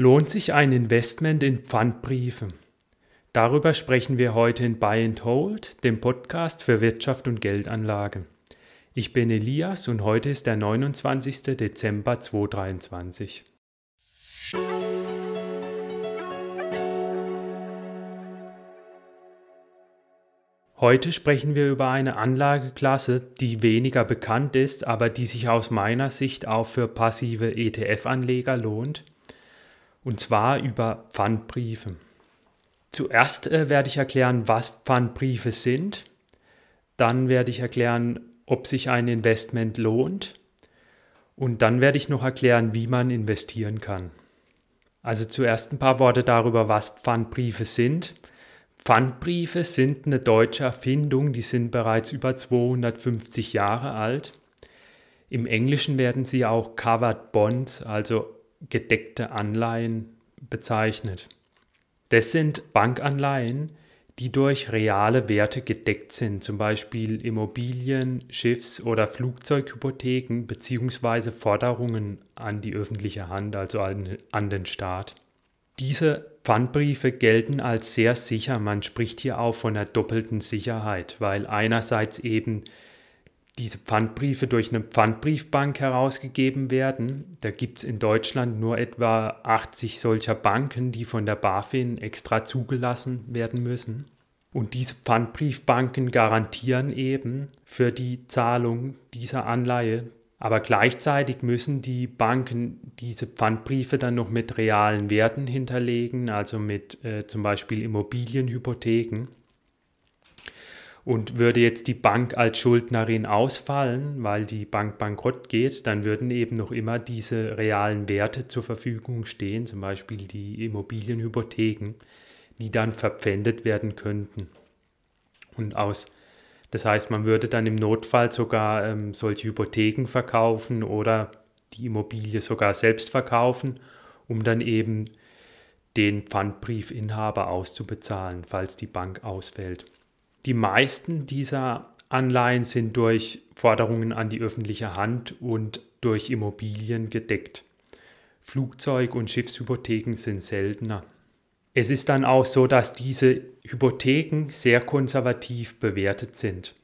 Lohnt sich ein Investment in Pfandbriefe? Darüber sprechen wir heute in Buy and Hold, dem Podcast für Wirtschaft und Geldanlage. Ich bin Elias und heute ist der 29. Dezember 2023. Heute sprechen wir über eine Anlageklasse, die weniger bekannt ist, aber die sich aus meiner Sicht auch für passive ETF-Anleger lohnt und zwar über Pfandbriefe. Zuerst äh, werde ich erklären, was Pfandbriefe sind. Dann werde ich erklären, ob sich ein Investment lohnt. Und dann werde ich noch erklären, wie man investieren kann. Also zuerst ein paar Worte darüber, was Pfandbriefe sind. Pfandbriefe sind eine deutsche Erfindung, die sind bereits über 250 Jahre alt. Im Englischen werden sie auch Covered Bonds, also gedeckte Anleihen bezeichnet. Das sind Bankanleihen, die durch reale Werte gedeckt sind, zum Beispiel Immobilien, Schiffs- oder Flugzeughypotheken bzw. Forderungen an die öffentliche Hand, also an, den Staat. Diese Pfandbriefe gelten als sehr sicher. Man spricht hier auch von einer doppelten Sicherheit, weil einerseits eben diese Pfandbriefe durch eine Pfandbriefbank herausgegeben werden. Da gibt es in Deutschland nur etwa 80 solcher Banken, die von der BaFin extra zugelassen werden müssen. Und diese Pfandbriefbanken garantieren eben für die Zahlung dieser Anleihe. Aber gleichzeitig müssen die Banken diese Pfandbriefe dann noch mit realen Werten hinterlegen, also mit äh, zum Beispiel Immobilienhypotheken. Und würde jetzt die Bank als Schuldnerin ausfallen, weil die Bank bankrott geht, dann würden eben noch immer diese realen Werte zur Verfügung stehen, zum Beispiel die Immobilienhypotheken, die dann verpfändet werden könnten. Und aus, das heißt, man würde dann im Notfall sogar ähm, solche Hypotheken verkaufen oder die Immobilie sogar selbst verkaufen, um dann eben den Pfandbriefinhaber auszubezahlen, falls die Bank ausfällt. Die meisten dieser Anleihen sind durch Forderungen an die öffentliche Hand und durch Immobilien gedeckt. Flugzeug- und Schiffshypotheken sind seltener. Es ist dann auch so, dass diese Hypotheken sehr konservativ bewertet sind.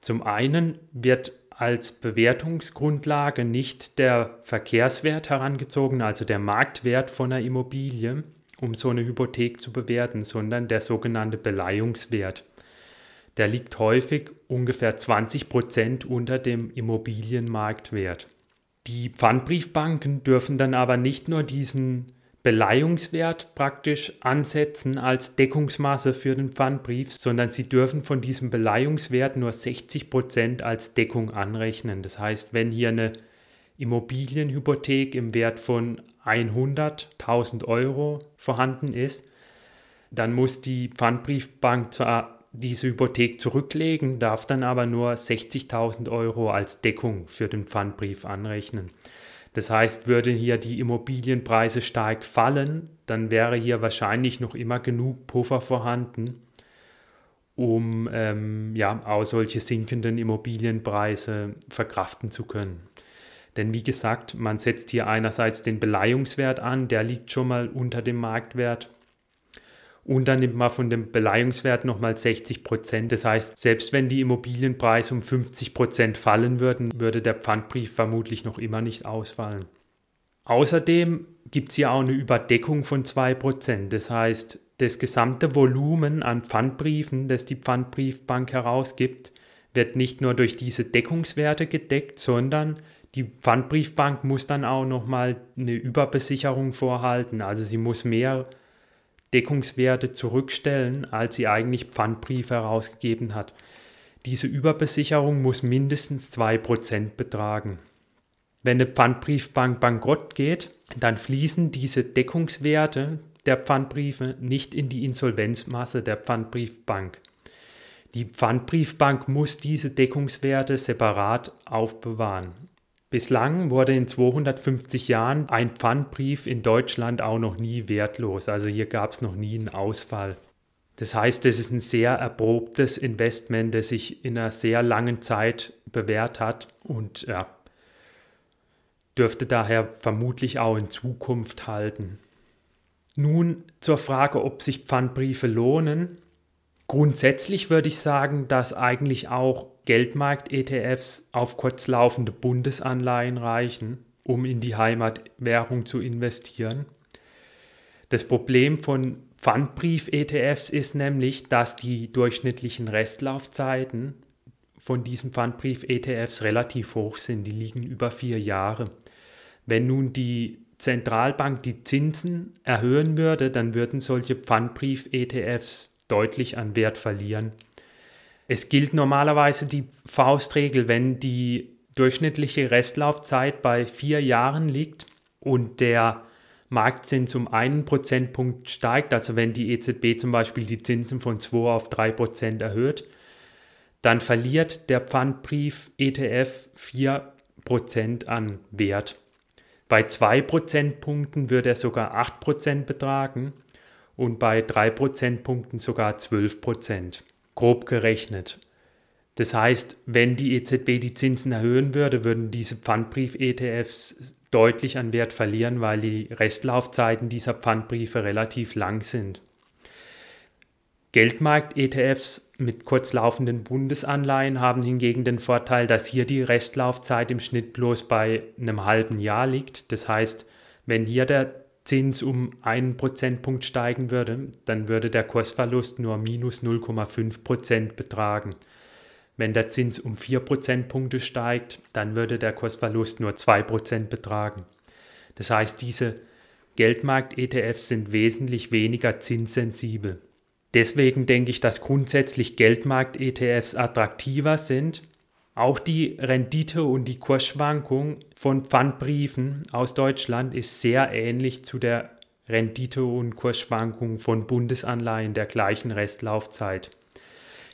Zum einen wird als Bewertungsgrundlage nicht der Verkehrswert herangezogen, also der Marktwert von einer Immobilie, um so eine Hypothek zu bewerten, sondern der sogenannte Beleihungswert der liegt häufig ungefähr 20 Prozent unter dem Immobilienmarktwert. Die Pfandbriefbanken dürfen dann aber nicht nur diesen Beleihungswert praktisch ansetzen als Deckungsmasse für den Pfandbrief, sondern sie dürfen von diesem Beleihungswert nur 60 Prozent als Deckung anrechnen. Das heißt, wenn hier eine Immobilienhypothek im Wert von 100.000 Euro vorhanden ist, dann muss die Pfandbriefbank zwar diese Hypothek zurücklegen, darf dann aber nur 60.000 Euro als Deckung für den Pfandbrief anrechnen. Das heißt, würden hier die Immobilienpreise stark fallen, dann wäre hier wahrscheinlich noch immer genug Puffer vorhanden, um ähm, ja, auch solche sinkenden Immobilienpreise verkraften zu können. Denn wie gesagt, man setzt hier einerseits den Beleihungswert an, der liegt schon mal unter dem Marktwert und dann nimmt man von dem Beleihungswert nochmal 60 Prozent. Das heißt, selbst wenn die Immobilienpreise um 50 Prozent fallen würden, würde der Pfandbrief vermutlich noch immer nicht ausfallen. Außerdem gibt es hier auch eine Überdeckung von 2 Prozent. Das heißt, das gesamte Volumen an Pfandbriefen, das die Pfandbriefbank herausgibt, wird nicht nur durch diese Deckungswerte gedeckt, sondern die Pfandbriefbank muss dann auch nochmal eine Überbesicherung vorhalten. Also sie muss mehr Deckungswerte zurückstellen, als sie eigentlich Pfandbriefe herausgegeben hat. Diese Überbesicherung muss mindestens 2% betragen. Wenn eine Pfandbriefbank bankrott geht, dann fließen diese Deckungswerte der Pfandbriefe nicht in die Insolvenzmasse der Pfandbriefbank. Die Pfandbriefbank muss diese Deckungswerte separat aufbewahren. Bislang wurde in 250 Jahren ein Pfandbrief in Deutschland auch noch nie wertlos. Also hier gab es noch nie einen Ausfall. Das heißt, es ist ein sehr erprobtes Investment, das sich in einer sehr langen Zeit bewährt hat und ja, dürfte daher vermutlich auch in Zukunft halten. Nun zur Frage, ob sich Pfandbriefe lohnen. Grundsätzlich würde ich sagen, dass eigentlich auch Geldmarkt-ETFs auf kurzlaufende Bundesanleihen reichen, um in die Heimatwährung zu investieren. Das Problem von Pfandbrief-ETFs ist nämlich, dass die durchschnittlichen Restlaufzeiten von diesen Pfandbrief-ETFs relativ hoch sind. Die liegen über vier Jahre. Wenn nun die Zentralbank die Zinsen erhöhen würde, dann würden solche Pfandbrief-ETFs deutlich an Wert verlieren. Es gilt normalerweise die Faustregel, wenn die durchschnittliche Restlaufzeit bei vier Jahren liegt und der Marktzins um einen Prozentpunkt steigt, also wenn die EZB zum Beispiel die Zinsen von 2 auf 3 Prozent erhöht, dann verliert der Pfandbrief ETF 4 Prozent an Wert. Bei 2 Prozentpunkten wird er sogar 8 Prozent betragen und bei 3 Prozentpunkten sogar 12 Prozent, grob gerechnet. Das heißt, wenn die EZB die Zinsen erhöhen würde, würden diese Pfandbrief-ETFs deutlich an Wert verlieren, weil die Restlaufzeiten dieser Pfandbriefe relativ lang sind. Geldmarkt-ETFs mit kurzlaufenden Bundesanleihen haben hingegen den Vorteil, dass hier die Restlaufzeit im Schnitt bloß bei einem halben Jahr liegt. Das heißt, wenn hier der Zins um einen Prozentpunkt steigen würde, dann würde der Kursverlust nur minus 0,5 Prozent betragen. Wenn der Zins um 4 Prozentpunkte steigt, dann würde der Kursverlust nur 2 Prozent betragen. Das heißt, diese Geldmarkt-ETFs sind wesentlich weniger zinssensibel. Deswegen denke ich, dass grundsätzlich Geldmarkt-ETFs attraktiver sind auch die Rendite und die Kursschwankung von Pfandbriefen aus Deutschland ist sehr ähnlich zu der Rendite und Kursschwankung von Bundesanleihen der gleichen Restlaufzeit.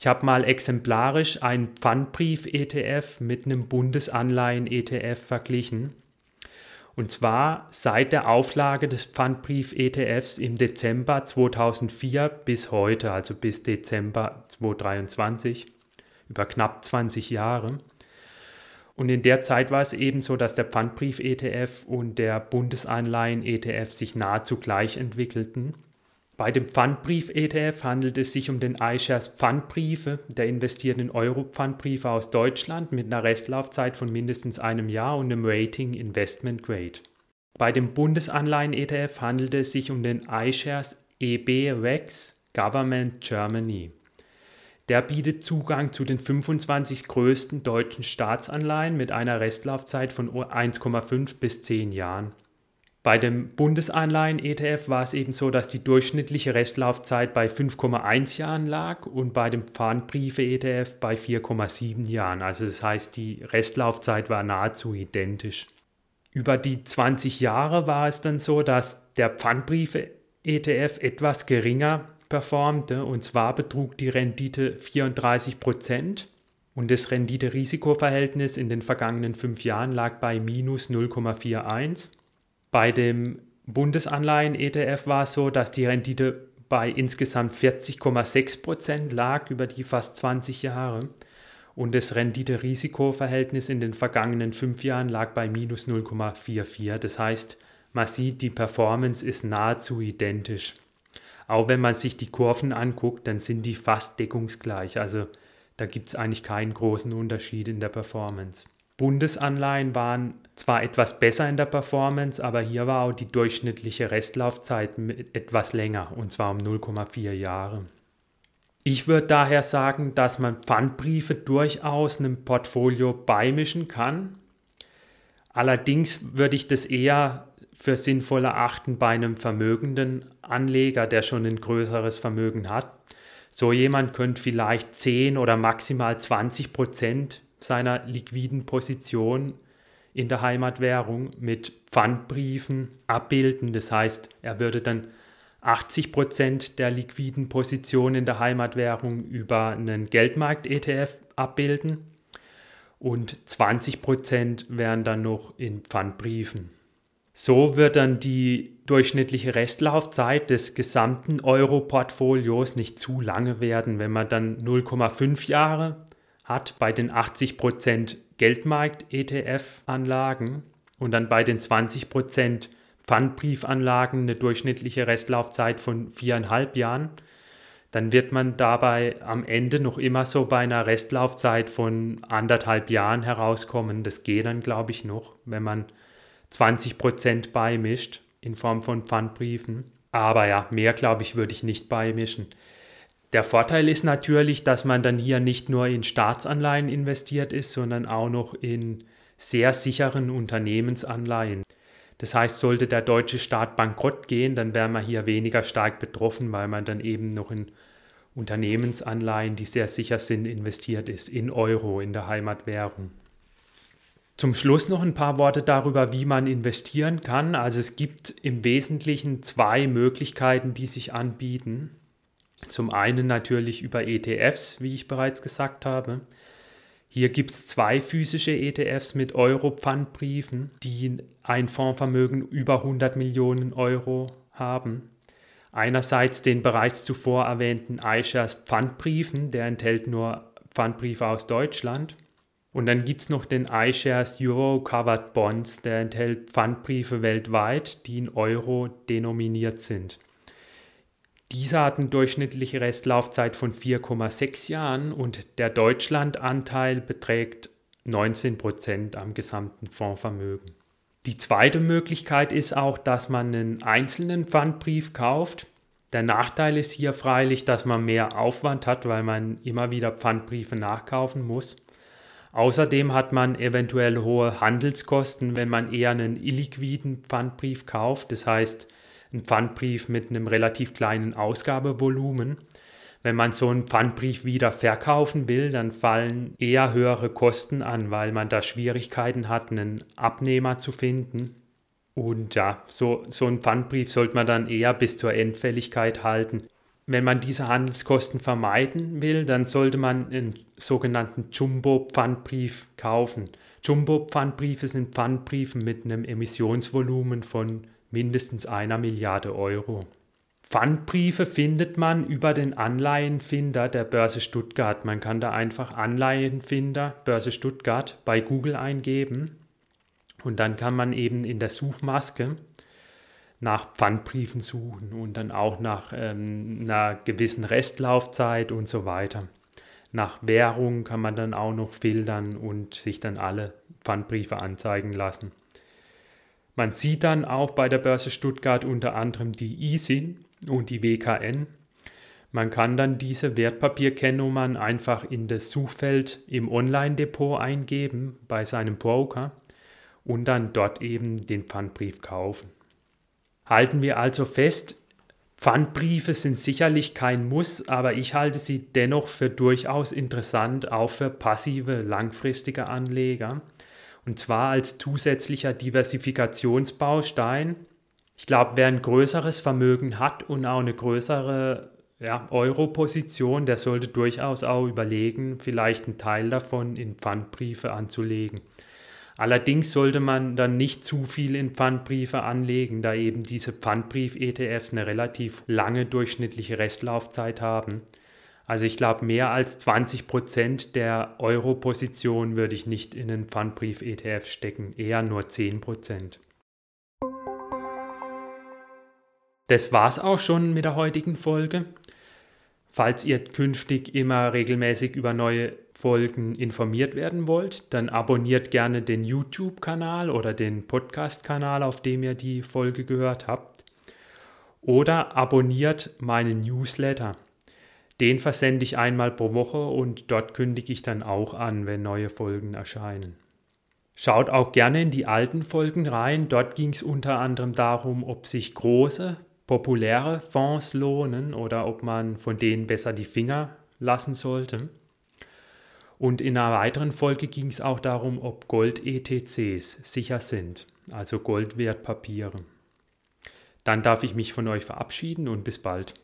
Ich habe mal exemplarisch einen Pfandbrief-ETF mit einem Bundesanleihen-ETF verglichen. Und zwar seit der Auflage des Pfandbrief-ETFs im Dezember 2004 bis heute, also bis Dezember 2023 über knapp 20 Jahre. Und in der Zeit war es eben so, dass der Pfandbrief-ETF und der Bundesanleihen-ETF sich nahezu gleich entwickelten. Bei dem Pfandbrief-ETF handelt es sich um den iShares Pfandbriefe, der investiert in Euro-Pfandbriefe aus Deutschland mit einer Restlaufzeit von mindestens einem Jahr und einem Rating Investment Grade. Bei dem Bundesanleihen-ETF handelt es sich um den iShares EB REX Government Germany. Der bietet Zugang zu den 25 größten deutschen Staatsanleihen mit einer Restlaufzeit von 1,5 bis 10 Jahren. Bei dem Bundesanleihen-ETF war es eben so, dass die durchschnittliche Restlaufzeit bei 5,1 Jahren lag und bei dem Pfandbriefe-ETF bei 4,7 Jahren. Also das heißt, die Restlaufzeit war nahezu identisch. Über die 20 Jahre war es dann so, dass der Pfandbriefe-ETF etwas geringer performte. Und zwar betrug die Rendite 34 Prozent und das Rendite-Risiko-Verhältnis in den vergangenen fünf Jahren lag bei minus 0,41. Bei dem Bundesanleihen-ETF war es so, dass die Rendite bei insgesamt 40,6 Prozent lag über die fast 20 Jahre und das Rendite-Risiko-Verhältnis in den vergangenen fünf Jahren lag bei minus 0,44. Das heißt, man sieht, die Performance ist nahezu identisch. Auch wenn man sich die Kurven anguckt, dann sind die fast deckungsgleich. Also da gibt es eigentlich keinen großen Unterschied in der Performance. Bundesanleihen waren zwar etwas besser in der Performance, aber hier war auch die durchschnittliche Restlaufzeit etwas länger, und zwar um 0,4 Jahre. Ich würde daher sagen, dass man Pfandbriefe durchaus einem Portfolio beimischen kann. Allerdings würde ich das eher für sinnvoll erachten bei einem vermögenden Anleger, der schon ein größeres Vermögen hat. So jemand könnte vielleicht 10 oder maximal 20 Prozent seiner liquiden Position in der Heimatwährung mit Pfandbriefen abbilden. Das heißt, er würde dann 80 Prozent der liquiden Position in der Heimatwährung über einen Geldmarkt-ETF abbilden und 20 Prozent wären dann noch in Pfandbriefen. So wird dann die durchschnittliche Restlaufzeit des gesamten Euro-Portfolios nicht zu lange werden, wenn man dann 0,5 Jahre hat bei den 80% Geldmarkt-ETF-Anlagen und dann bei den 20% Pfandbriefanlagen eine durchschnittliche Restlaufzeit von viereinhalb Jahren, dann wird man dabei am Ende noch immer so bei einer Restlaufzeit von anderthalb Jahren herauskommen. Das geht dann, glaube ich, noch, wenn man 20 Prozent beimischt in Form von Pfandbriefen. Aber ja, mehr, glaube ich, würde ich nicht beimischen. Der Vorteil ist natürlich, dass man dann hier nicht nur in Staatsanleihen investiert ist, sondern auch noch in sehr sicheren Unternehmensanleihen. Das heißt, sollte der deutsche Staat bankrott gehen, dann wäre man hier weniger stark betroffen, weil man dann eben noch in Unternehmensanleihen, die sehr sicher sind, investiert ist, in Euro, in der Heimatwährung. Zum Schluss noch ein paar Worte darüber, wie man investieren kann. Also es gibt im Wesentlichen zwei Möglichkeiten, die sich anbieten. Zum einen natürlich über ETFs, wie ich bereits gesagt habe. Hier gibt es zwei physische ETFs mit Euro-Pfandbriefen, die ein Fondsvermögen über 100 Millionen Euro haben. Einerseits den bereits zuvor erwähnten iShares Pfandbriefen, der enthält nur Pfandbriefe aus Deutschland. Und dann gibt es noch den iShares Euro Covered Bonds, der enthält Pfandbriefe weltweit, die in Euro denominiert sind. Dieser hat eine durchschnittliche Restlaufzeit von 4,6 Jahren und der Deutschlandanteil beträgt 19 Prozent am gesamten Fondsvermögen. Die zweite Möglichkeit ist auch, dass man einen einzelnen Pfandbrief kauft. Der Nachteil ist hier freilich, dass man mehr Aufwand hat, weil man immer wieder Pfandbriefe nachkaufen muss. Außerdem hat man eventuell hohe Handelskosten, wenn man eher einen illiquiden Pfandbrief kauft. Das heißt, ein Pfandbrief mit einem relativ kleinen Ausgabevolumen. Wenn man so einen Pfandbrief wieder verkaufen will, dann fallen eher höhere Kosten an, weil man da Schwierigkeiten hat, einen Abnehmer zu finden. Und ja, so, so einen Pfandbrief sollte man dann eher bis zur Endfälligkeit halten. Wenn man diese Handelskosten vermeiden will, dann sollte man einen sogenannten Jumbo-Pfandbrief kaufen. Jumbo-Pfandbriefe sind Pfandbriefe mit einem Emissionsvolumen von mindestens einer Milliarde Euro. Pfandbriefe findet man über den Anleihenfinder der Börse Stuttgart. Man kann da einfach Anleihenfinder Börse Stuttgart bei Google eingeben und dann kann man eben in der Suchmaske nach Pfandbriefen suchen und dann auch nach ähm, einer gewissen Restlaufzeit und so weiter. Nach Währung kann man dann auch noch filtern und sich dann alle Pfandbriefe anzeigen lassen. Man sieht dann auch bei der Börse Stuttgart unter anderem die ISIN und die WKN. Man kann dann diese Wertpapierkennnummern einfach in das Suchfeld im Online-Depot eingeben bei seinem Broker und dann dort eben den Pfandbrief kaufen. Halten wir also fest, Pfandbriefe sind sicherlich kein Muss, aber ich halte sie dennoch für durchaus interessant, auch für passive, langfristige Anleger. Und zwar als zusätzlicher Diversifikationsbaustein. Ich glaube, wer ein größeres Vermögen hat und auch eine größere ja, Euro-Position, der sollte durchaus auch überlegen, vielleicht einen Teil davon in Pfandbriefe anzulegen. Allerdings sollte man dann nicht zu viel in Pfandbriefe anlegen, da eben diese Pfandbrief-ETFs eine relativ lange durchschnittliche Restlaufzeit haben. Also ich glaube, mehr als 20 Prozent der Euro-Position würde ich nicht in einen Pfandbrief-ETF stecken, eher nur 10 Prozent. Das war's auch schon mit der heutigen Folge. Falls ihr künftig immer regelmäßig über neue Folgen informiert werden wollt, dann abonniert gerne den YouTube-Kanal oder den Podcast-Kanal, auf dem ihr die Folge gehört habt. Oder abonniert meinen Newsletter. Den versende ich einmal pro Woche und dort kündige ich dann auch an, wenn neue Folgen erscheinen. Schaut auch gerne in die alten Folgen rein. Dort ging es unter anderem darum, ob sich große, populäre Fonds lohnen oder ob man von denen besser die Finger lassen sollte. Und in einer weiteren Folge ging es auch darum, ob Gold-ETCs sicher sind, also Goldwertpapiere. Dann darf ich mich von euch verabschieden und bis bald.